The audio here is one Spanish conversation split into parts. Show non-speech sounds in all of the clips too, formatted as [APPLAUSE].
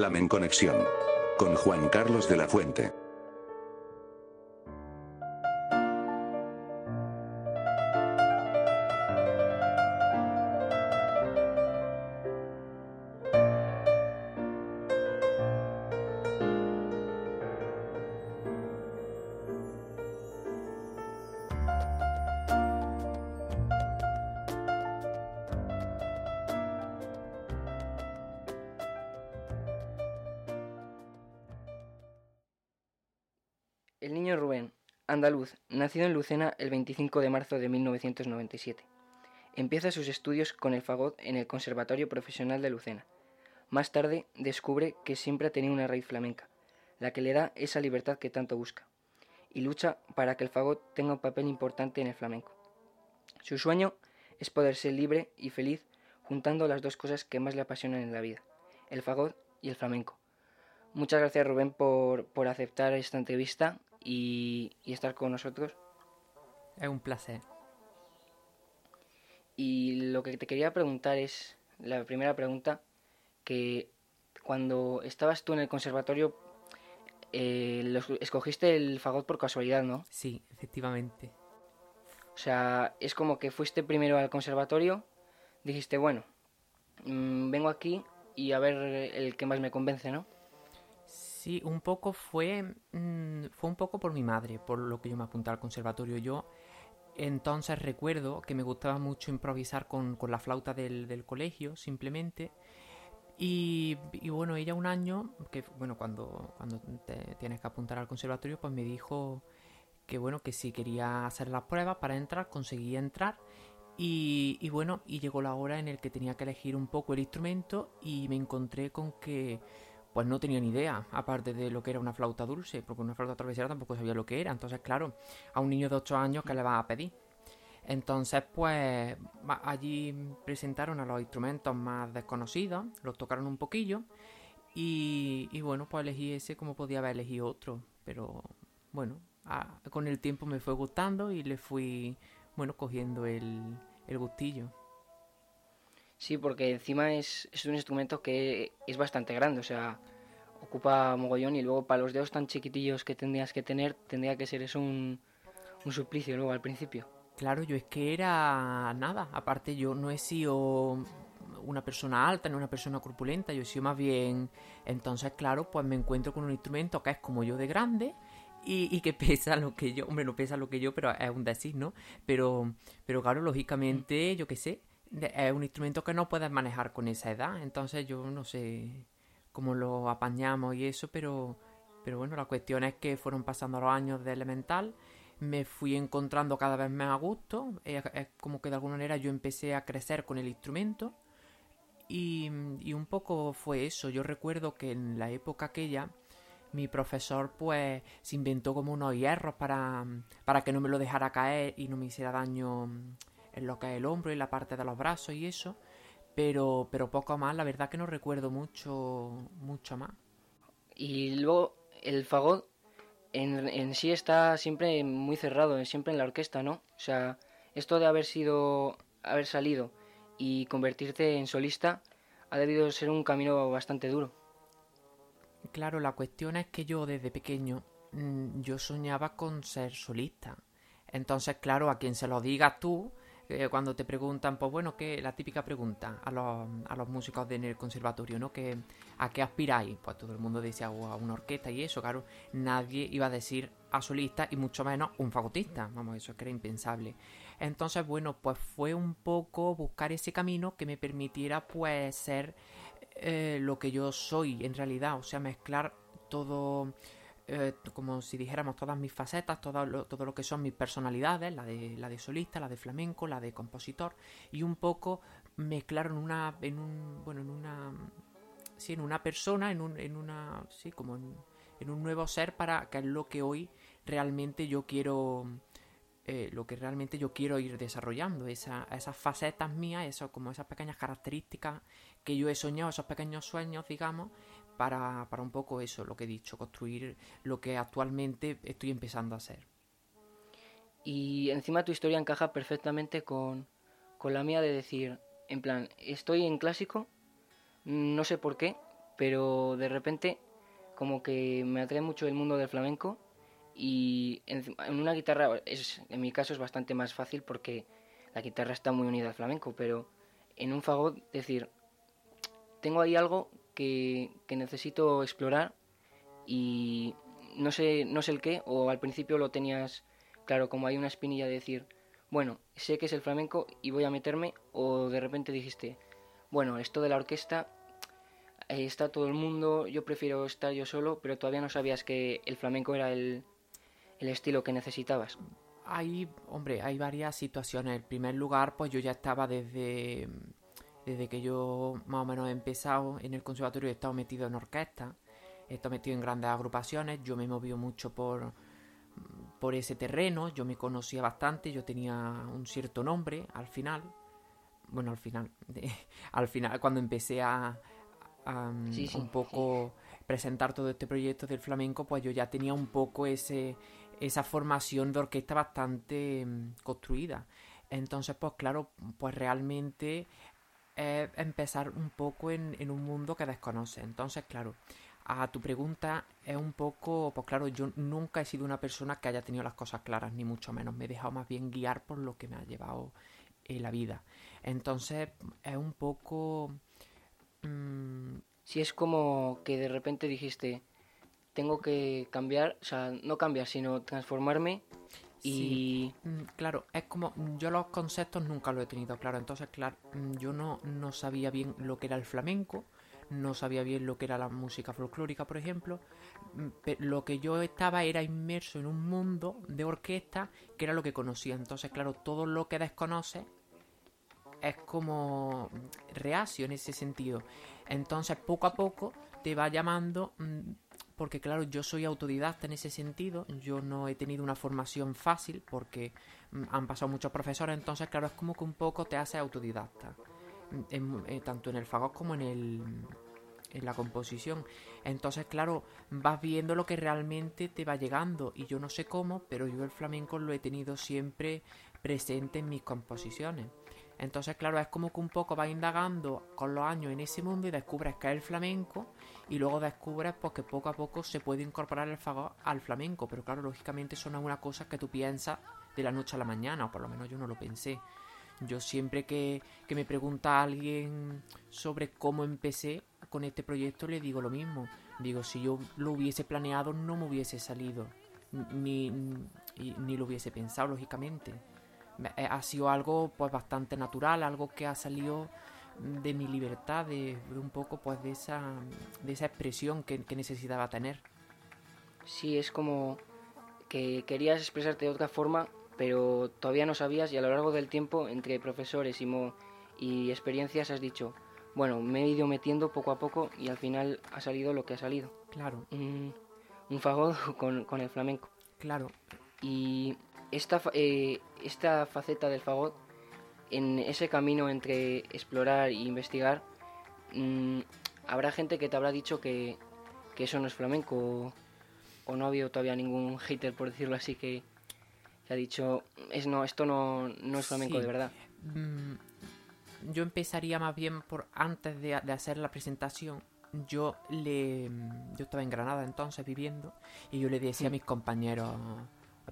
Flamenconexión. Con Juan Carlos de la Fuente. El niño Rubén, andaluz, nacido en Lucena el 25 de marzo de 1997. Empieza sus estudios con el fagot en el Conservatorio Profesional de Lucena. Más tarde descubre que siempre ha tenido una raíz flamenca, la que le da esa libertad que tanto busca, y lucha para que el fagot tenga un papel importante en el flamenco. Su sueño es poder ser libre y feliz juntando las dos cosas que más le apasionan en la vida, el fagot y el flamenco. Muchas gracias Rubén por, por aceptar esta entrevista y, y estar con nosotros. Es un placer. Y lo que te quería preguntar es, la primera pregunta, que cuando estabas tú en el conservatorio, eh, los- escogiste el fagot por casualidad, ¿no? Sí, efectivamente. O sea, es como que fuiste primero al conservatorio, dijiste, bueno, mm, vengo aquí y a ver el que más me convence, ¿no? Sí, un poco fue, mm, fue un poco por mi madre, por lo que yo me apunté al conservatorio. Yo entonces recuerdo que me gustaba mucho improvisar con, con la flauta del, del colegio, simplemente. Y, bueno, ella un año, que bueno, cuando, cuando te tienes que apuntar al conservatorio, pues me dijo que bueno, que si quería hacer las pruebas para entrar, conseguía entrar. Y, y bueno, y llegó la hora en el que tenía que elegir un poco el instrumento y me encontré con que pues no tenía ni idea, aparte de lo que era una flauta dulce, porque una flauta travesera tampoco sabía lo que era. Entonces, claro, a un niño de 8 años, ¿qué le vas a pedir? Entonces, pues allí presentaron a los instrumentos más desconocidos, los tocaron un poquillo y, bueno, pues elegí ese como podía haber elegido otro, pero bueno, con el tiempo me fue gustando y le fui, bueno, cogiendo el, el gustillo. Sí, porque encima es, es un instrumento que es bastante grande, o sea, ocupa mogollón y luego para los dedos tan chiquitillos que tendrías que tener, tendría que ser eso un, un suplicio luego al principio. Claro, yo es que era nada. Aparte, yo no he sido una persona alta ni una persona corpulenta. Yo he sido más bien. Entonces, claro, pues me encuentro con un instrumento que es como yo de grande y, y que [LAUGHS] pesa lo que yo. Hombre, no pesa lo que yo, pero es un decir, ¿no? Pero, pero claro, lógicamente, yo qué sé. Es un instrumento que no puedes manejar con esa edad. Entonces, yo no sé cómo lo apañamos y eso, pero. Pero bueno, la cuestión es que fueron pasando los años de elemental me fui encontrando cada vez más a gusto. Es como que de alguna manera yo empecé a crecer con el instrumento. Y, y un poco fue eso. Yo recuerdo que en la época aquella, mi profesor pues se inventó como unos hierros para, para que no me lo dejara caer y no me hiciera daño en lo que es el hombro y la parte de los brazos y eso. Pero, pero poco más, la verdad que no recuerdo mucho, mucho más. Y luego el fagot en, en sí está siempre muy cerrado, siempre en la orquesta, ¿no? O sea, esto de haber sido, haber salido y convertirte en solista ha debido ser un camino bastante duro. Claro, la cuestión es que yo desde pequeño mm, yo soñaba con ser solista. Entonces, claro, a quien se lo digas tú, eh, cuando te preguntan, pues bueno, que la típica pregunta a los, a los músicos de en el conservatorio, ¿no? Que, ¿A qué aspiráis? Pues todo el mundo decía "O a una orquesta y eso, claro, nadie iba a decir a solista y mucho menos un fagotista. Vamos, eso es que era impensable. Entonces, bueno, pues fue un poco buscar ese camino que me permitiera, pues, ser eh, lo que yo soy en realidad, o sea, mezclar todo, eh, como si dijéramos todas mis facetas, todo lo, todo lo que son mis personalidades, la de, la de solista, la de flamenco, la de compositor, y un poco mezclar en una, en un, bueno, en una, sí, en una persona, en, un, en una, sí, como en, en un nuevo ser para que es lo que hoy realmente yo quiero eh, lo que realmente yo quiero ir desarrollando, esa, esas facetas mías, eso, como esas pequeñas características que yo he soñado, esos pequeños sueños, digamos, para, para un poco eso, lo que he dicho, construir lo que actualmente estoy empezando a hacer. Y encima tu historia encaja perfectamente con, con la mía de decir, en plan, estoy en clásico, no sé por qué, pero de repente como que me atrae mucho el mundo del flamenco y en, una guitarra, es, en mi caso es bastante más fácil porque la guitarra está muy unida al flamenco, pero en un fagot decir, tengo ahí algo que, necesito explorar y no sé, no sé el qué, o al principio lo tenías claro, como hay una espinilla de decir, bueno, sé que es el flamenco y voy a meterme, o de repente dijiste, bueno, esto de la orquesta está todo el mundo, yo prefiero estar yo solo, pero todavía no sabías que el flamenco era el, el estilo que necesitabas. Hay, hombre, hay varias situaciones. En primer lugar, pues yo ya estaba desde, desde que yo más o menos he empezado en el conservatorio, he estado metido en orquesta, he estado metido en grandes agrupaciones, yo me he movido mucho por, por ese terreno, yo me conocía bastante, yo tenía un cierto nombre al final, bueno, al final, [LAUGHS] al final cuando empecé a, un poco presentar todo este proyecto del flamenco, pues yo ya tenía un poco ese, esa formación de orquesta bastante mm, construida. Entonces, pues claro, pues realmente es empezar un poco en, un mundo que desconoce. Entonces, claro, a tu pregunta es un poco, pues claro, yo nunca he sido una persona que haya tenido las cosas claras, ni mucho menos. Me he dejado más bien guiar por lo que me ha llevado en la vida. Entonces, es un poco... Mmm... Si es como que de repente dijiste, tengo que cambiar, o sea, no cambiar, sino transformarme y... Mm, claro, es como, yo los conceptos nunca lo he tenido claro, entonces, claro, mm, yo no, no sabía bien lo que era el flamenco, no sabía bien lo que era la música folclórica, por ejemplo. Mm, lo que yo estaba era inmerso en un mundo de orquesta que era lo que conocía. Entonces, claro, todo lo que desconoce es como reacio en ese sentido. Entonces, poco a poco te va llamando porque claro, yo soy autodidacta en ese sentido, yo no he tenido una formación fácil porque mm, han pasado muchos profesores, entonces claro, es como que un poco te hace autodidacta, mm, eh, tanto en el fagot como en el en la composición. Entonces, claro, vas viendo lo que realmente te va llegando y yo no sé cómo, pero yo el flamenco lo he tenido siempre presente en mis composiciones. Entonces, claro, es como que un poco vas indagando con los años en ese mundo y descubres que es el flamenco y luego descubres pues, que poco a poco se puede incorporar el fagot al flamenco, pero claro, lógicamente eso no es una cosa que tú piensas de la noche a la mañana, o por lo menos yo no lo pensé. Yo siempre que, me pregunta alguien sobre cómo empecé con este proyecto, le digo lo mismo. Digo, si yo lo hubiese planeado, no me hubiese salido, ni, ni lo hubiese pensado, lógicamente. Ha sido algo pues bastante natural, algo que ha salido de mi libertad, de, un poco pues de esa, de esa expresión que, necesitaba tener. Sí, es como que querías expresarte de otra forma, pero todavía no sabías y a lo largo del tiempo, entre profesores y, y experiencias, has dicho, bueno, me he ido metiendo poco a poco y al final ha salido lo que ha salido. Claro. Un, un fagot [LAUGHS] con, con, el flamenco. Claro. Y esta, eh, esta faceta del fagot en ese camino entre explorar e investigar, mm, habrá gente que te habrá dicho que, eso no es flamenco o, no ha habido todavía ningún hater, por decirlo así, que, ha dicho, es, no, esto no, no es flamenco de verdad. Mm, yo empezaría más bien por antes de, hacer la presentación. Yo le yo estaba en Granada entonces viviendo y yo le decía a mis compañeros,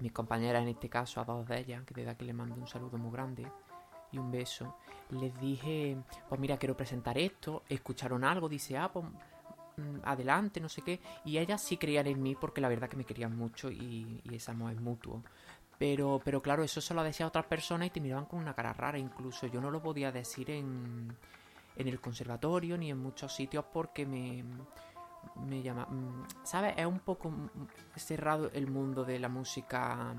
mis compañeras en este caso, a dos de ellas, que desde aquí le mando un saludo muy grande y un beso, les dije, pues mira, quiero presentar esto, escucharon algo, dice, ah, pues mm, adelante, no sé qué, y ellas sí creían en mí porque la verdad que me querían mucho y, y ese amor es mutuo. Pero, pero claro, eso se lo decía a otras personas y te miraban con una cara rara, incluso yo no lo podía decir en, en el conservatorio ni en muchos sitios porque me, me llama... Mm, ¿Sabes? Es un poco cerrado el mundo de la música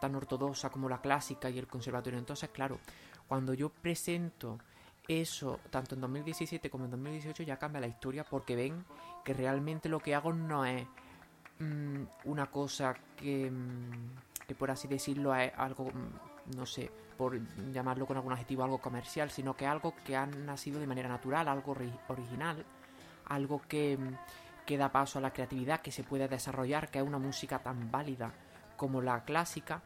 tan ortodoxa como la clásica y el conservatorio. Entonces, claro, cuando yo presento eso, tanto en 2017 como en 2018, ya cambia la historia porque ven que realmente lo que hago no es mm, una cosa que, mm, que, por así decirlo, es algo, no sé, por llamarlo con algún adjetivo, algo comercial, sino que algo que ha nacido de manera natural, algo original, algo que, que da paso a la creatividad, que se puede desarrollar, que es una música tan válida como la clásica.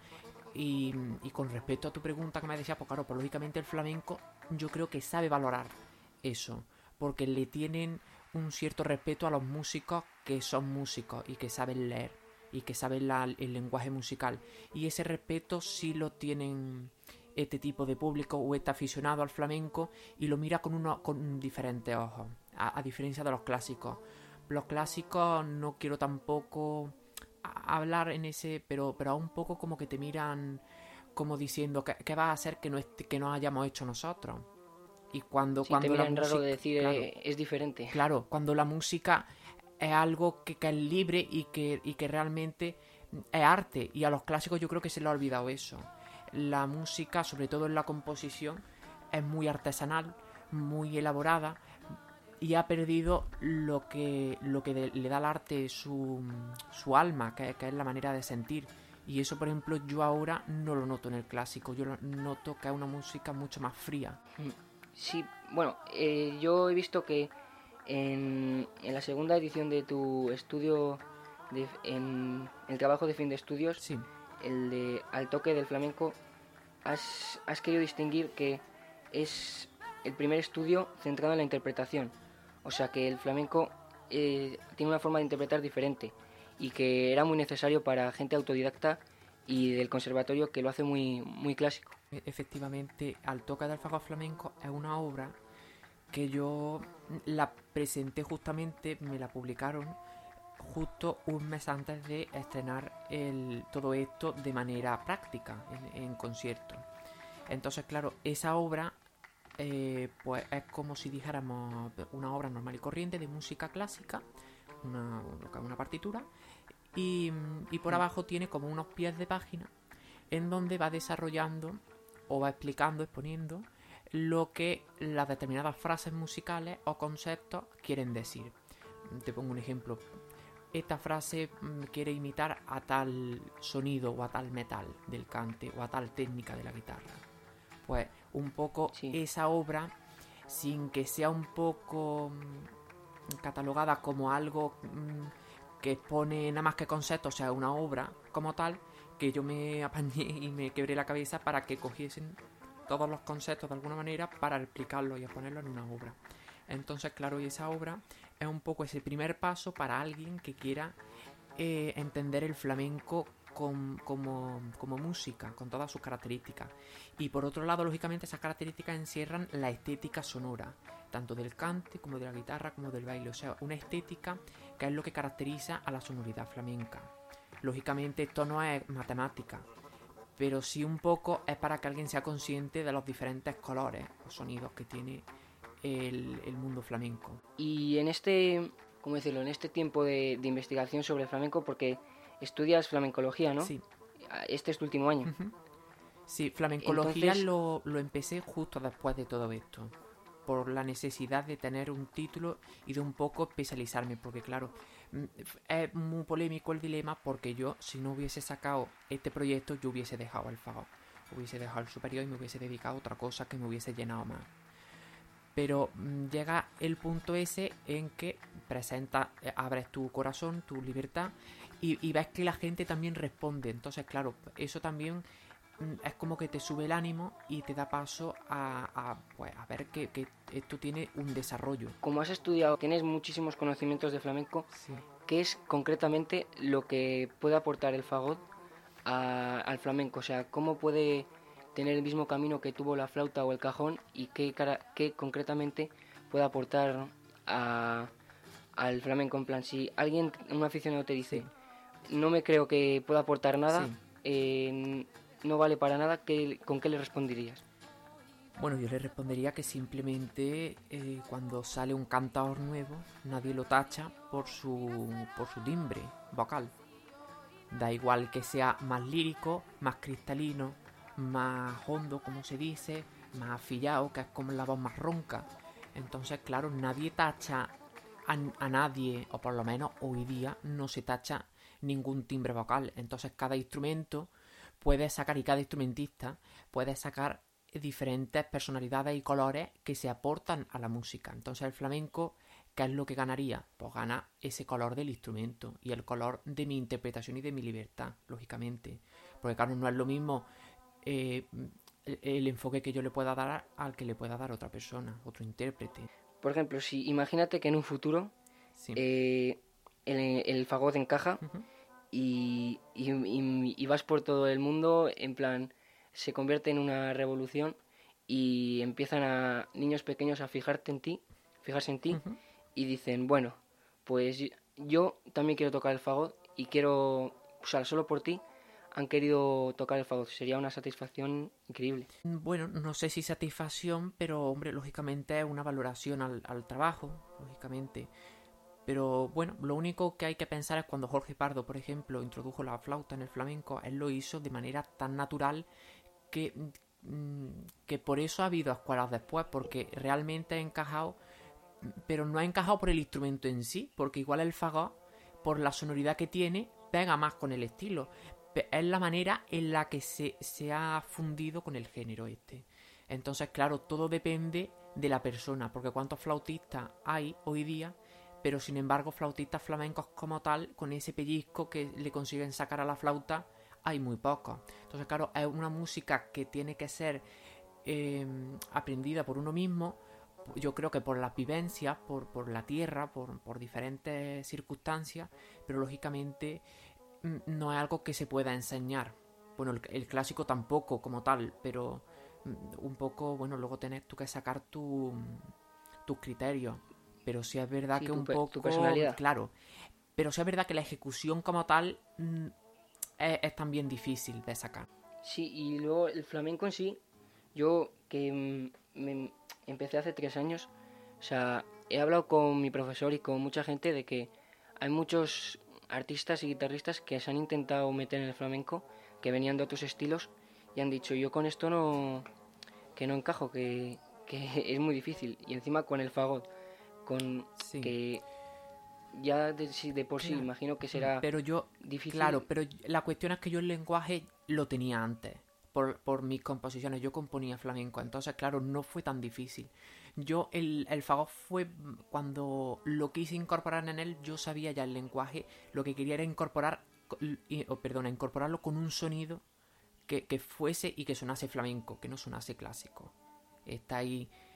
Y, con respecto a tu pregunta que me decía, pues claro, pues lógicamente el flamenco yo creo que sabe valorar eso, porque le tienen un cierto respeto a los músicos que son músicos y que saben leer y que saben el lenguaje musical. Y ese respeto sí lo tienen este tipo de público o este aficionado al flamenco y lo mira con, uno, con diferentes ojos, a, diferencia de los clásicos. Los clásicos no quiero tampoco hablar en ese, pero, pero a un poco como que te miran como diciendo ¿qué va a hacer que no, que no hayamos hecho nosotros. Y cuando, cuando te miran raro de decir eh, es diferente. Claro, cuando la música es algo que, que es libre y que, y que realmente es arte. Y a los clásicos yo creo que se le ha olvidado eso la música, sobre todo en la composición, es muy artesanal, muy elaborada y ha perdido lo que, lo que le da al arte su, su alma, que, es la manera de sentir. Y eso, por ejemplo, yo ahora no lo noto en el clásico, yo noto que es una música mucho más fría. Mm, sí, bueno, eh, yo he visto que en, en, la segunda edición de tu estudio, en el trabajo de fin de estudios, sí el de Al toque del flamenco, has, querido distinguir que es el primer estudio centrado en la interpretación. O sea que el flamenco eh, tiene una forma de interpretar diferente y que era muy necesario para gente autodidacta y del conservatorio que lo hace muy, muy clásico. E, efectivamente, Al toque del fagot flamenco es una obra que yo la presenté justamente, me la publicaron justo un mes antes de estrenar el, todo esto de manera práctica en, concierto. Entonces, claro, esa obra eh, pues es como si dijéramos una obra normal y corriente de música clásica, una, una partitura, y, y por abajo tiene como unos pies de página en donde va desarrollando o va explicando, exponiendo lo que las determinadas frases musicales o conceptos quieren decir. Te pongo un ejemplo esta frase mm, quiere imitar a tal sonido o a tal metal del cante o a tal técnica de la guitarra. Un poco esa obra, sin que sea un poco mm, catalogada como algo mm, que pone nada más que conceptos, o sea, una obra como tal, que yo me [LAUGHS] apañé y me quebré la cabeza para que cogiesen todos los conceptos de alguna manera para explicarlo y ponerlo en una obra. Entonces, claro, y esa obra es un poco ese primer paso para alguien que quiera eh, entender el flamenco como, música, con todas sus características. Y por otro lado, lógicamente, esas características encierran la estética sonora, tanto del cante como de la guitarra como del baile. O sea, una estética que es lo que caracteriza a la sonoridad flamenca. Lógicamente, esto no es matemática, pero sí un poco es para que alguien sea consciente de los diferentes colores o sonidos que tiene el, mundo flamenco. Y en este, ¿cómo decirlo? En este tiempo de, investigación sobre el flamenco, porque estudias flamencología, ¿no? Sí. Este es tu último año. Sí, flamencología lo, lo empecé justo después de todo esto por la necesidad de tener un título y de un poco especializarme, porque claro, mm, es muy polémico el dilema porque yo, si no hubiese sacado este proyecto, yo hubiese dejado el fagot, hubiese dejado el superior y me hubiese dedicado a otra cosa que me hubiese llenado más pero mm, llega el punto ese en que presenta, eh, abres tu corazón, tu libertad y, ves que la gente también responde. Entonces, claro, eso también mm, es como que te sube el ánimo y te da paso a, pues, a ver que, esto tiene un desarrollo. Como has estudiado, tienes muchísimos conocimientos de flamenco, ¿qué es concretamente lo que puede aportar el fagot al flamenco? O sea, ¿cómo puede tener el mismo camino que tuvo la flauta o el cajón y qué, qué concretamente puede aportar al flamenco. En plan, si alguien, un aficionado te dice, no me creo que pueda aportar nada, eh, no vale para nada, ¿con qué le responderías? Bueno, yo le respondería que simplemente eh, cuando sale un cantador nuevo, nadie lo tacha por su, por su timbre vocal. Da igual que sea más lírico, más cristalino, más hondo, como se dice, más afillado, que es como la voz más ronca. Entonces, claro, nadie tacha a, a nadie, o por lo menos hoy día no se tacha ningún timbre vocal. Entonces, cada instrumento puede sacar, y cada instrumentista puede sacar diferentes personalidades y colores que se aportan a la música. Entonces el flamenco, ¿qué es lo que ganaría? Pues gana ese color del instrumento y el color de mi interpretación y de mi libertad, lógicamente. Porque claro, no es lo mismo eh, el, enfoque que yo le pueda dar al que le pueda dar otra persona, otro intérprete. Por ejemplo, si imagínate que en un futuro eh, el, fagot encaja y, y vas por todo el mundo en plan se convierte en una revolución y empiezan a niños pequeños a fijarte en ti, fijarse en ti y dicen, bueno, pues yo también quiero tocar el fagot y quiero, o sea, solo por ti han querido tocar el fagot. Sería una satisfacción increíble. Bueno, no sé si satisfacción, pero hombre, lógicamente es una valoración al, al trabajo, lógicamente. Pero bueno, lo único que hay que pensar es cuando Jorge Pardo, por ejemplo, introdujo la flauta en el flamenco, él lo hizo de manera tan natural que, mm, que por eso ha habido escuelas después, porque realmente ha encajado, pero no ha encajado por el instrumento en sí, porque igual el fagot, por la sonoridad que tiene, pega más con el estilo. Es la manera en la que se, se ha fundido con el género este. Entonces, claro, todo depende de la persona, porque cuántos flautistas hay hoy día, pero sin embargo flautistas flamencos como tal, con ese pellizco que le consiguen sacar a la flauta, hay muy poco. Entonces, claro, es una música que tiene que ser eh, aprendida por uno mismo. Yo creo que por las vivencias, por, por la tierra, por, por, diferentes circunstancias, pero lógicamente mm, no es algo que se pueda enseñar. Bueno, el, clásico tampoco como tal, pero mm, un poco, bueno, luego tenés tú que sacar tu, tus criterios. Pero sí es verdad que un poco... Tu personalidad. Claro. Pero sí es verdad que la ejecución como tal mm, es, también difícil de sacar. Sí, y luego el flamenco en sí, yo que mm, me empecé hace tres años, o sea, he hablado con mi profesor y con mucha gente de que hay muchos artistas y guitarristas que se han intentado meter en el flamenco, que venían de otros estilos y han dicho, yo con esto no, que no encajo, que, que [LAUGHS] es muy difícil. Y encima con el fagot, con que ya de, de por sí imagino que será pero yo, difícil. Claro, pero la cuestión es que yo el lenguaje lo tenía antes. Por, por mis composiciones, yo componía flamenco, entonces claro, no fue tan difícil. Yo, el, el fagot fue cuando lo quise incorporar en él, yo sabía ya el lenguaje, lo que quería era incorporar, oh, perdona, incorporarlo con un sonido que, que fuese y que sonase flamenco, que no sonase clásico. Está ahí Mm,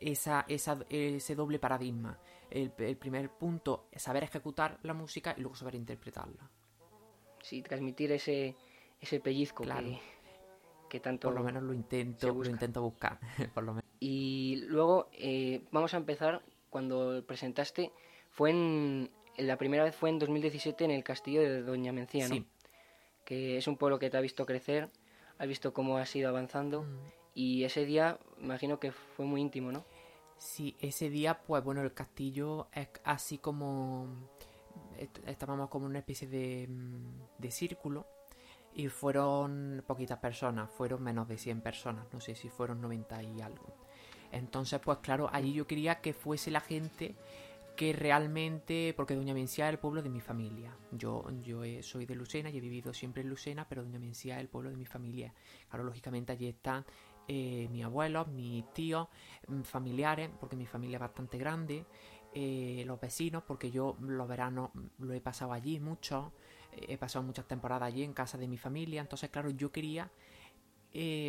esa, esa, ese doble paradigma. El, primer punto es saber ejecutar la música y luego saber interpretarla. Sí, transmitir ese, ese pellizco que, tanto. Por lo menos lo intento, lo intento buscar. [LAUGHS] por lo menos. Y luego eh, vamos a empezar cuando presentaste. Fue en. La primera vez fue en 2017 en el castillo de Doña Mencía, ¿no? Que es un pueblo que te ha visto crecer, has visto cómo has ido avanzando. Mm. Y ese día, imagino que fue muy íntimo, ¿no? Sí, ese día, pues bueno, el castillo es así como... Estábamos como una especie de, mm, de círculo y fueron poquitas personas, fueron menos de 100 personas, no sé si fueron 90 y algo. Entonces, pues claro, allí yo quería que fuese la gente que realmente, porque Doña Mencía es el pueblo de mi familia. Yo, yo soy de Lucena y he vivido siempre en Lucena, pero Doña Mencía es el pueblo de mi familia. Claro, lógicamente allí están eh, mis abuelos, mis tíos, mm, familiares, porque mi familia es bastante grande, eh, los vecinos, porque yo los veranos lo he pasado allí mucho, eh, he pasado muchas temporadas allí en casa de mi familia, entonces claro, yo quería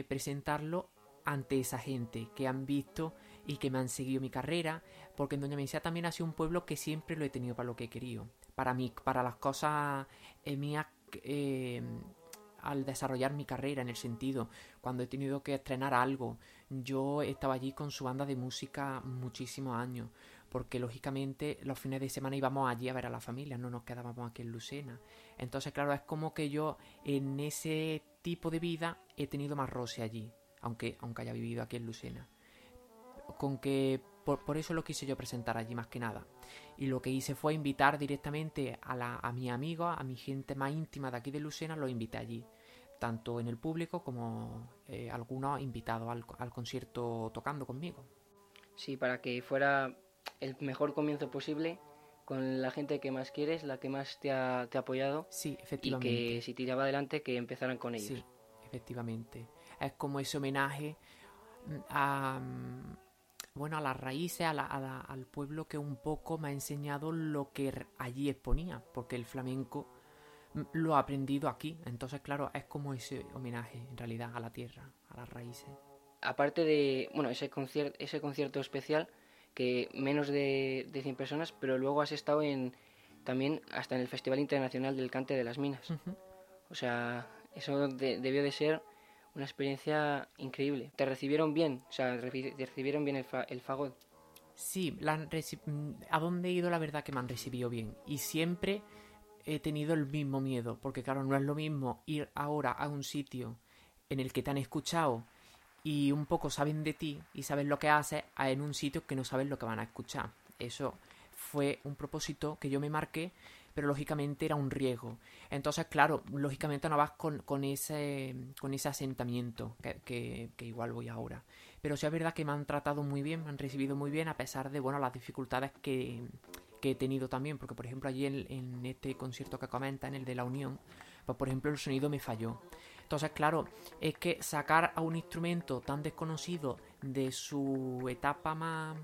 presentarlo ante esa gente que han visto y que me han seguido mi carrera, porque en Doña Mencía también ha sido un pueblo que siempre lo he tenido para lo que he querido, para mí, para las cosas mías al desarrollar mi carrera en el sentido cuando he tenido que estrenar algo yo estaba allí con su banda de música muchísimos años porque lógicamente los fines de semana íbamos allí a ver a la familia no nos quedábamos aquí en Lucena entonces claro es como que yo en ese tipo de vida he tenido más roce allí aunque, aunque haya vivido aquí en Lucena. Con que por, eso lo quise yo presentar allí más que nada. Y lo que hice fue invitar directamente a, la, a mi amigo, a mi gente más íntima de aquí de Lucena, lo invité allí. Tanto en el público como eh, algunos invitados al, al concierto tocando conmigo. Sí, para que fuera el mejor comienzo posible con la gente que más quieres, la que más te ha, te ha apoyado. Sí, efectivamente. Y que si tiraba adelante, que empezaran con ellos. Sí, efectivamente. Es como ese homenaje a, bueno, a las raíces, a al pueblo que un poco me ha enseñado lo que allí exponía, porque el flamenco lo ha aprendido aquí. Entonces, claro, es como ese homenaje en realidad a la tierra, a las raíces. Aparte de, bueno, ese, concierto ese concierto especial, que menos de, de 100 personas, pero luego has estado en también hasta en el Festival Internacional del Cante de las Minas. O sea, eso debió de ser una experiencia increíble. ¿Te recibieron bien? O sea, recibieron bien el, el fagot? Sí, mm, a dónde he ido la verdad que me han recibido bien. Y siempre he tenido el mismo miedo, porque claro, no es lo mismo ir ahora a un sitio en el que te han escuchado y un poco saben de ti y saben lo que haces en un sitio que no saben lo que van a escuchar. Eso fue un propósito que yo me marqué, pero lógicamente era un riesgo. Entonces, claro, lógicamente no vas con, ese, con ese asentamiento que, que, igual voy ahora. Pero sí es verdad que me han tratado muy bien, me han recibido muy bien, a pesar de bueno las dificultades que, que he tenido también, porque por ejemplo allí en, en este concierto que comenta, en el de la Unión, pues por ejemplo el sonido me falló. Entonces, claro, es que sacar a un instrumento tan desconocido de su etapa más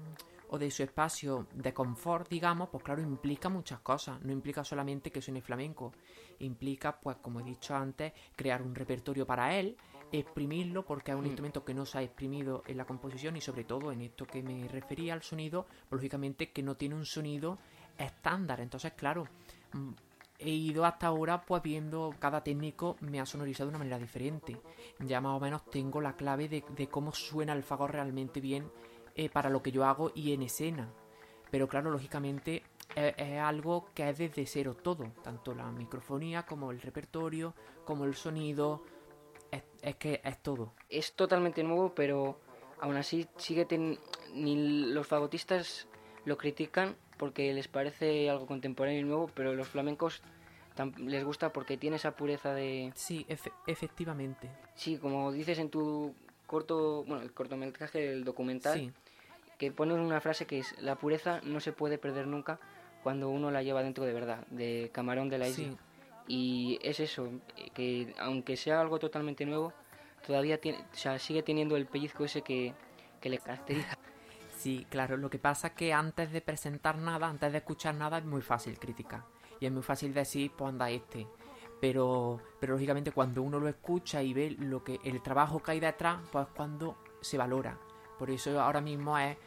o de su espacio de confort, digamos, pues claro, implica muchas cosas. No implica solamente que suene flamenco. Implica, pues como he dicho antes, crear un repertorio para él, exprimirlo, porque es un mm. instrumento que no se ha exprimido en la composición y sobre todo en esto que me refería al sonido, pues, lógicamente que no tiene un sonido estándar. Entonces, claro, mm, he ido hasta ahora pues viendo cada técnico me ha sonorizado de una manera diferente. Ya más o menos tengo la clave de, cómo suena el fagot realmente bien eh, para lo que yo hago y en escena. Pero claro, lógicamente es, algo que es desde cero todo, tanto la microfonía como el repertorio, como el sonido, es, que es todo. Es totalmente nuevo, pero aún así sigue ni los fagotistas lo critican porque les parece algo contemporáneo y nuevo, pero los flamencos les gusta porque tiene esa pureza de... Sí, efectivamente. Sí, como dices en tu corto, bueno, el cortometraje del documental, que pones una frase que es, la pureza no se puede perder nunca cuando uno la lleva dentro de verdad, de Camarón de la Isla. Y es eso, que aunque sea algo totalmente nuevo, todavía tiene, o sea, sigue teniendo el pellizco ese que, que le caracteriza. [LAUGHS] Sí, claro, lo que pasa es que antes de presentar nada, antes de escuchar nada, es muy fácil criticar. Y es muy fácil decir, pues anda este. Pero, pero lógicamente cuando uno lo escucha y ve lo que el trabajo que hay detrás, pues cuando se valora. Por eso ahora mismo es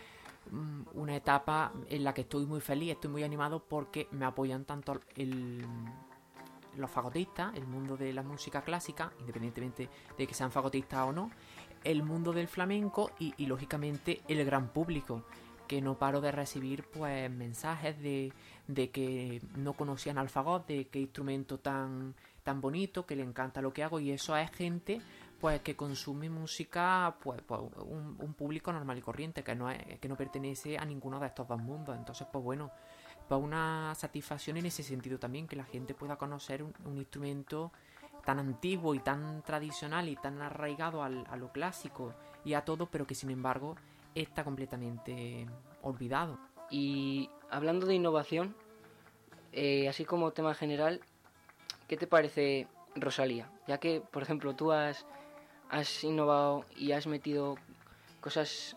mm, una etapa en la que estoy muy feliz, estoy muy animado porque me apoyan tanto el, los fagotistas, el mundo de la música clásica, independientemente de que sean fagotistas o no, el mundo del flamenco y, lógicamente el gran público que no paro de recibir pues mensajes de, de que no conocían al fagot, de qué instrumento tan, tan bonito, que le encanta lo que hago y eso es gente pues que consume música pues, pues un, público normal y corriente que no es, que no pertenece a ninguno de estos dos mundos entonces pues bueno pues una satisfacción en ese sentido también que la gente pueda conocer un instrumento tan antiguo y tan tradicional y tan arraigado a lo clásico y a todo, pero que sin embargo está completamente olvidado. Y hablando de innovación, eh, así como tema general, ¿qué te parece Rosalía? Ya que, por ejemplo, tú has, has innovado y has metido cosas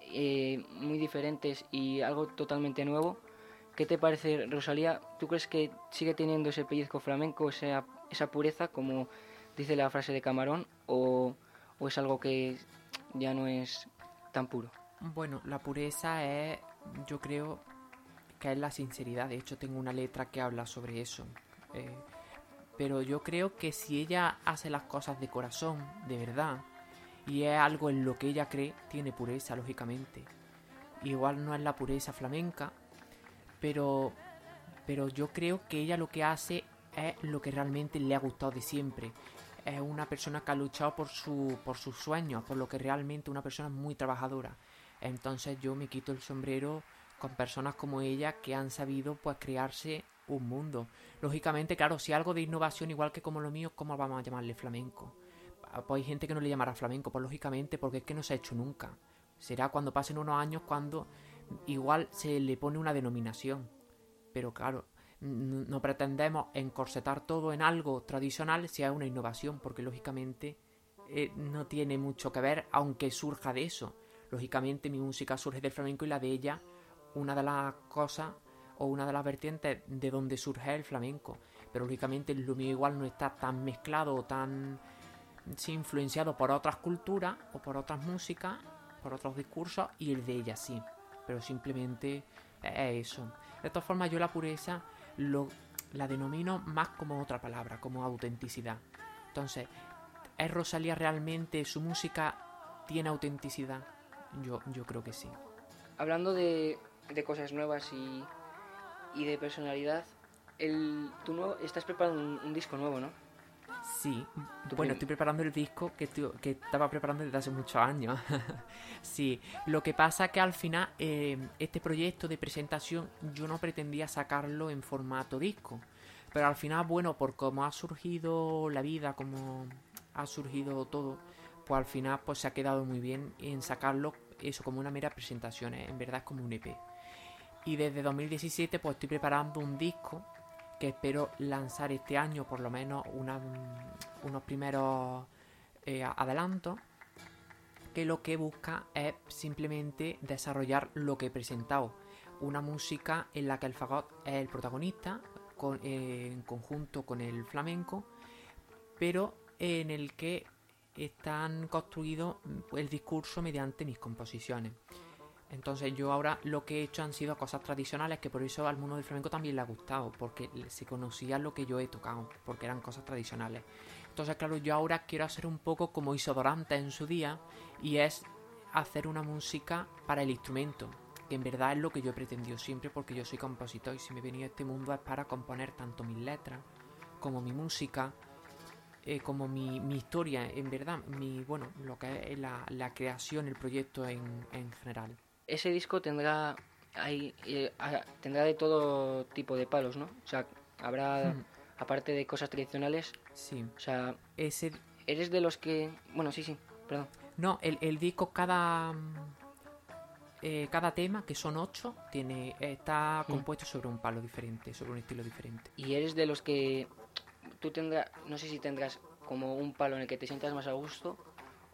eh, muy diferentes y algo totalmente nuevo. ¿Qué te parece Rosalía? ¿Tú crees que sigue teniendo ese pellizco flamenco, esa pureza, como dice la frase de Camarón, o, es algo que ya no es tan puro? Bueno, la pureza es, yo creo que es la sinceridad. De hecho, tengo una letra que habla sobre eso. Eh, pero yo creo que si ella hace las cosas de corazón, de verdad, y es algo en lo que ella cree, tiene pureza, lógicamente. Igual no es la pureza flamenca, pero, pero yo creo que ella lo que hace es lo que realmente le ha gustado de siempre. es una persona que ha luchado por, su, por sus sueños, por lo que realmente una persona muy trabajadora. Entonces yo me quito el sombrero con personas como ella que han sabido pues crearse un mundo. Lógicamente, claro, si algo de innovación igual que como lo mío, ¿cómo vamos a llamarle flamenco? Ah, pues hay gente que no le llamará flamenco, pues lógicamente porque es que no se ha hecho nunca. Será cuando pasen unos años cuando igual se le pone una denominación. Pero claro, no pretendemos encorsetar todo en algo tradicional si es una innovación, porque lógicamente eh, no tiene mucho que ver, aunque surja de eso. Lógicamente mi música surge del flamenco y la de ella, una de las cosas o una de las vertientes de donde surge el flamenco. Pero lógicamente lo mío igual no está tan mezclado o tan influenciado por otras culturas o por otras músicas, por otros discursos y el de ella sí. Pero simplemente es eso. De todas formas yo la pureza lo, la denomino más como otra palabra, como autenticidad. Entonces, ¿es Rosalía realmente, su música tiene autenticidad? Yo, yo creo que sí. Hablando de, de cosas nuevas y, y de personalidad, el, tú nuevo, estás preparando un, disco nuevo, ¿no? Sí, bueno, estoy preparando el disco que, que estaba preparando desde hace muchos años. [LAUGHS] sí, lo que pasa es que al final eh, este proyecto de presentación yo no pretendía sacarlo en formato disco. Pero al final, bueno, por cómo ha surgido la vida, como ha surgido todo, pues al final pues se ha quedado muy bien en sacarlo eso como una mera presentación, ¿eh? en verdad es como un EP. Y desde 2017 pues estoy preparando un disco que espero lanzar este año por lo menos unos primeros eh, adelantos que lo que busca es simplemente desarrollar lo que he presentado. Una música en la que el fagot es el protagonista eh, en conjunto con el flamenco pero en el que están construido el discurso mediante mis composiciones entonces yo ahora lo que he hecho han sido cosas tradicionales que por eso al mundo del flamenco también le ha gustado, porque se conocía lo que yo he tocado, porque eran cosas tradicionales. Entonces claro, yo ahora quiero hacer un poco como hizo Dorante en su día, y es hacer una música para el instrumento, que en verdad es lo que yo he pretendido siempre porque yo soy compositor y si me he venido a este mundo es para componer tanto mis letras como mi música, eh, como mi, historia, en verdad, mi, bueno, lo que es la, creación, el proyecto en general ese disco tendrá hay, eh, tendrá de todo tipo de palos, ¿no? O sea, habrá hmm. aparte de cosas tradicionales. Sí. O sea, ese eres de los que, bueno, sí, sí, perdón. No, el, el disco cada eh, cada tema, que son ocho, tiene está compuesto sobre un palo diferente, sobre un estilo diferente. Y eres de los que tú tendrás, no sé si tendrás como un palo en el que te sientas más a gusto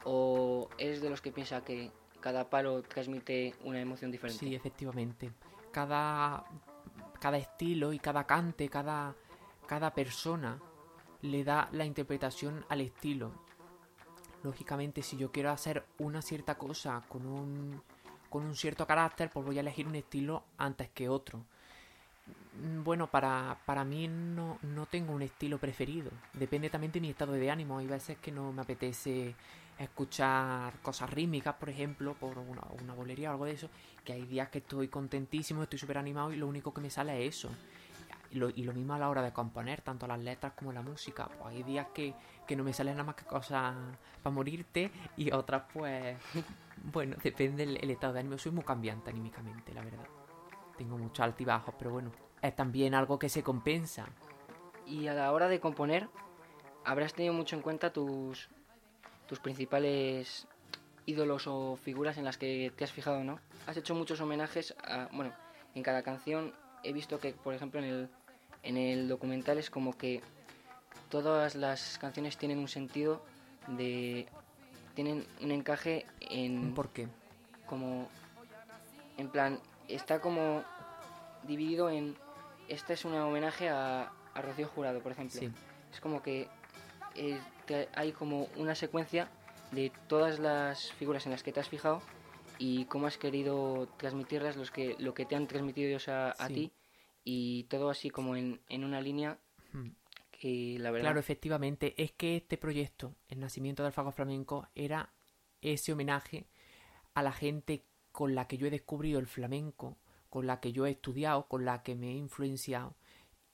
o eres de los que piensa que cada palo transmite una emoción diferente. Sí, efectivamente. Cada, cada estilo y cada cante, cada, cada persona le da la interpretación al estilo. Lógicamente, si yo quiero hacer una cierta cosa con un, con un cierto carácter, pues voy a elegir un estilo antes que otro. Bueno, para, para mí no, no tengo un estilo preferido. Depende también de mi estado de ánimo. Hay veces que no me apetece escuchar cosas rítmicas, por ejemplo, por una, bolería o algo de eso, que hay días que estoy contentísimo, estoy súper animado y lo único que me sale es eso. Y lo, y lo, mismo a la hora de componer, tanto las letras como la música. Pues hay días que, que no me salen nada más que cosas para morirte y otras pues, [LAUGHS] bueno, depende del estado de ánimo. Soy muy cambiante anímicamente, la verdad. Tengo muchos altibajos, pero bueno, es también algo que se compensa. Y a la hora de componer, habrás tenido mucho en cuenta tus, tus principales ídolos o figuras en las que te has fijado, ¿no? Has hecho muchos homenajes a, bueno, en cada canción he visto que, por ejemplo, en el, en el documental es como que todas las canciones tienen un sentido de... tienen un encaje en... ¿Por qué? Como... En plan, está como dividido en... Esta es un homenaje a, a Rocío Jurado, por ejemplo. Sí. Es como que eh, hay como una secuencia de todas las figuras en las que te has fijado y cómo has querido transmitirlas, los que, lo que te han transmitido ellos a, ti y todo así como en, en una línea hmm. que la verdad... Claro, efectivamente, es que este proyecto, el nacimiento del Fago Flamenco, era ese homenaje a la gente con la que yo he descubierto el flamenco, con la que yo he estudiado, con la que me he influenciado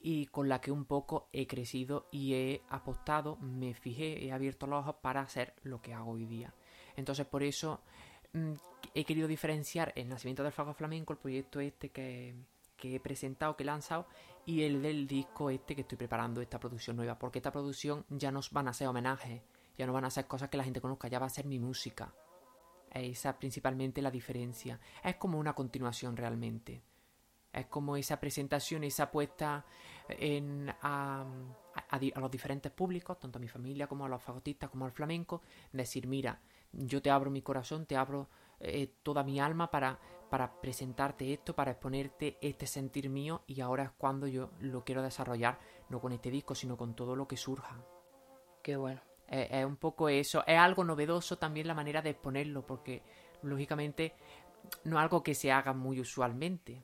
y con la que un poco he crecido y he apostado, me fijé, he abierto los ojos para hacer lo que hago hoy día. Entonces por eso mm, he querido diferenciar el nacimiento del Fago Flamenco, el proyecto este que, que he presentado, que he lanzado, y el del disco este que estoy preparando, esta producción nueva, porque esta producción ya no van a ser homenajes, ya no van a ser cosas que la gente conozca, ya va a ser mi música. Esa es principalmente la diferencia. Es como una continuación realmente. Es como esa presentación, esa puesta en, a, los diferentes públicos, tanto a mi familia como a los fagotistas, como al flamenco, decir, mira, yo te abro mi corazón, te abro eh, toda mi alma para, para presentarte esto, para exponerte este sentir mío y ahora es cuando yo lo quiero desarrollar, no con este disco, sino con todo lo que surja. Qué bueno. Es, un poco eso, es algo novedoso también la manera de exponerlo, porque lógicamente no es algo que se haga muy usualmente.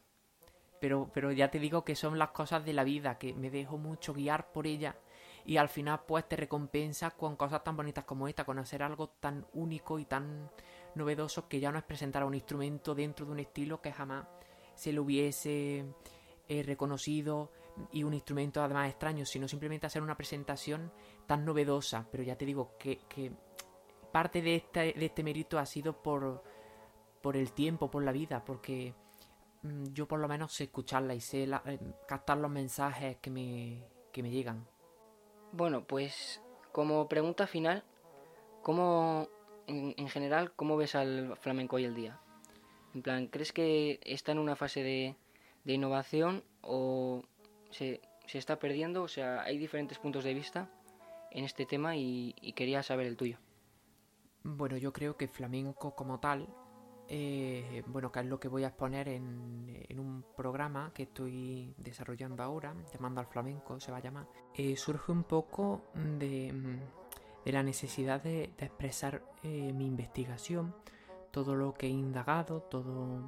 Pero, pero ya te digo que son las cosas de la vida, que me dejo mucho guiar por ella y al final pues te recompensa con cosas tan bonitas como esta, con hacer algo tan único y tan novedoso que ya no es presentar a un instrumento dentro de un estilo que jamás se lo hubiese eh, reconocido y un instrumento además extraño, sino simplemente hacer una presentación tan novedosa. Pero ya te digo que, parte de este, de este mérito ha sido por, por el tiempo, por la vida, porque yo por lo menos sé escucharla y sé eh, captar los mensajes que me, que me llegan. Bueno, pues como pregunta final, ¿cómo en, general, ¿cómo ves al flamenco hoy el día? En plan, ¿crees que está en una fase de, de innovación o se, se, está perdiendo? O sea, hay diferentes puntos de vista en este tema y, quería saber el tuyo. Bueno, yo creo que flamenco como tal, eh, bueno, que es lo que voy a exponer en, un programa que estoy desarrollando ahora, llamando al flamenco, se va a llamar, eh, surge un poco de de la necesidad de, expresar eh, mi investigación, todo lo que he indagado, todo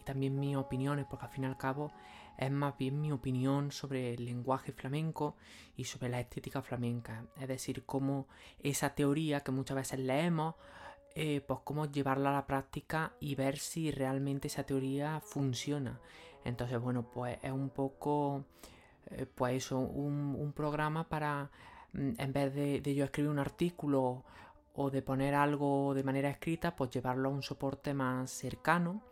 y también mis opiniones, porque al fin y al cabo es más bien mi opinión sobre el lenguaje flamenco y sobre la estética flamenca, es decir, cómo esa teoría que muchas veces leemos, eh, pues cómo llevarla a la práctica y ver si realmente esa teoría funciona. Entonces, bueno, pues es un poco, eh, pues eso, un programa para Mm, en vez de, yo escribir un artículo o de poner algo de manera escrita, pues llevarlo a un soporte más cercano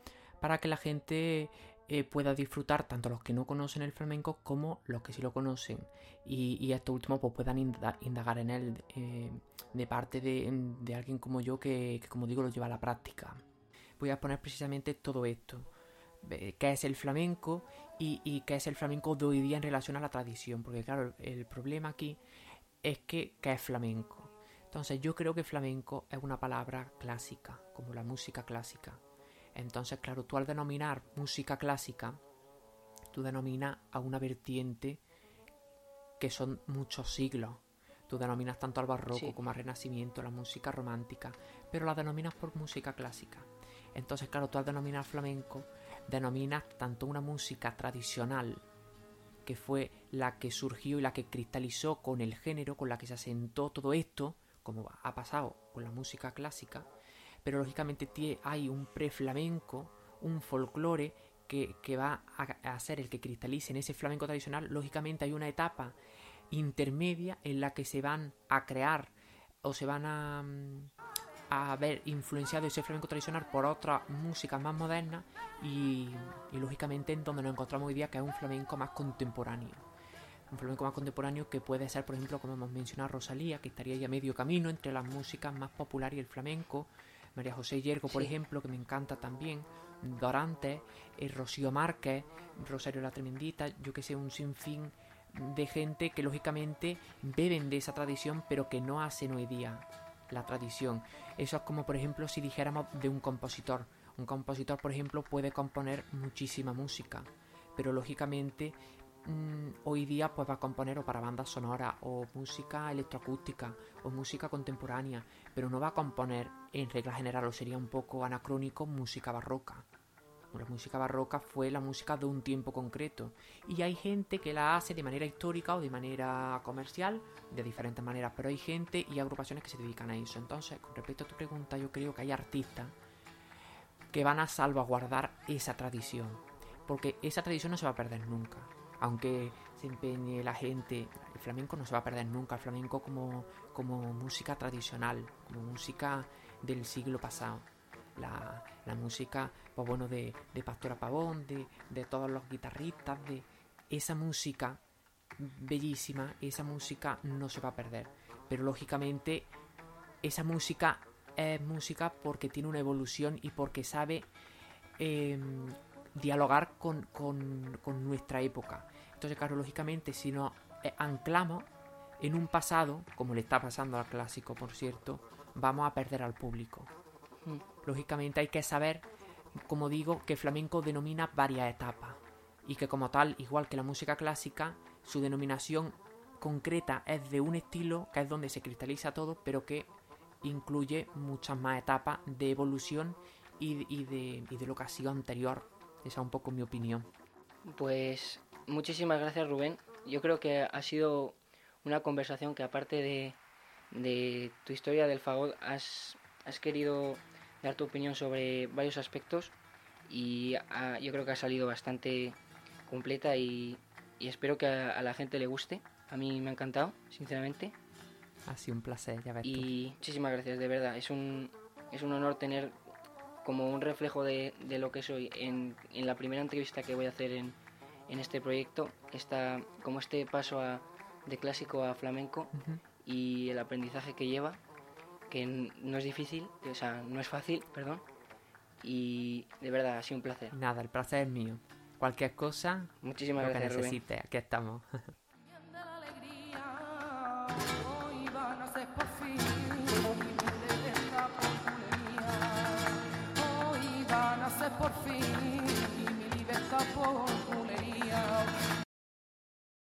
para que la gente eh, pueda disfrutar, tanto los que no conocen el flamenco como los que sí lo conocen. Y, y estos últimos pues, puedan indagar en él eh, de parte de, alguien como yo que, como digo, lo lleva a la práctica. Voy a poner precisamente todo esto. ¿Qué es el flamenco? Y, y qué es el flamenco de hoy día en relación a la tradición. Porque claro, el problema aquí es que, es flamenco. Entonces yo creo que flamenco es una palabra clásica, como la música clásica. Entonces, claro, tú al denominar música clásica, tú denominas a una vertiente que son muchos siglos. Tú denominas tanto al barroco como al renacimiento, la música romántica, pero la denominas por música clásica. Entonces, claro, tú al denominar flamenco, denominas tanto una música tradicional que fue la que surgió y la que cristalizó con el género, con la que se asentó todo esto, como ha pasado con la música clásica, pero lógicamente hay un preflamenco, un folclore que, va a, ser el que cristalice en ese flamenco tradicional, lógicamente hay una etapa intermedia en la que se van a crear o se van a, mm, haber influenciado ese flamenco tradicional por otra música más moderna y, lógicamente en donde nos encontramos hoy día que es un flamenco más contemporáneo. Un flamenco más contemporáneo que puede ser, por ejemplo, como hemos mencionado, Rosalía, que estaría ya medio camino entre las músicas más populares y el flamenco. María José Yergo, por ejemplo, que me encanta también. Dorante, eh, Rocío Márquez, Rosario la Tremendita, yo que sé, un sinfín de gente que lógicamente beben de esa tradición pero que no hacen hoy día la tradición. Eso es como por ejemplo si dijéramos de un compositor. Un compositor por ejemplo puede componer muchísima música, pero lógicamente mm, hoy día pues va a componer o para bandas sonoras o música electroacústica o música contemporánea, pero no va a componer en regla general o sería un poco anacrónico música barroca. La música barroca fue la música de un tiempo concreto y hay gente que la hace de manera histórica o de manera comercial, de diferentes maneras, pero hay gente y agrupaciones que se dedican a eso. Entonces, con respecto a tu pregunta, yo creo que hay artistas que van a salvaguardar esa tradición, porque esa tradición no se va a perder nunca. Aunque se empeñe la gente. Flamenco no se va a perder nunca, el flamenco como, como música tradicional, como música del siglo pasado. La, la música, pues bueno, de, de Pastora Pavón, de, de todos los guitarristas, de esa música bellísima, esa música no se va a perder. Pero lógicamente esa música es música porque tiene una evolución y porque sabe eh, dialogar con, con, con, nuestra época. Entonces, claro, lógicamente, si nos anclamos en un pasado, como le está pasando al clásico, por cierto, vamos a perder al público. Mm. Lógicamente hay que saber, como digo, que flamenco denomina varias etapas y que como tal, igual que la música clásica, su denominación concreta es de un estilo que es donde se cristaliza todo, pero que incluye muchas más etapas de evolución y, y, de, y de lo que ha sido anterior. Esa es un poco mi opinión. Pues muchísimas gracias Rubén. Yo creo que ha sido una conversación que aparte de, de tu historia del fagot has, has, querido dar tu opinión sobre varios aspectos y ha, yo creo que ha salido bastante completa y, y espero que a, a, la gente le guste. A mí me ha encantado, sinceramente. Ha sido un placer, ya ves. Y tú. muchísimas gracias, de verdad. Es un, es un honor tener como un reflejo de, de lo que soy en, en, la primera entrevista que voy a hacer en, en este proyecto. Está como este paso a, de clásico a flamenco uh -huh. y el aprendizaje que lleva, que no es difícil, o sea, no es fácil, perdón. Y de verdad, ha sido un placer. Nada, el placer es mío. Cualquier cosa, muchísimas lo gracias, que necesite, Rubén. aquí estamos. [LAUGHS]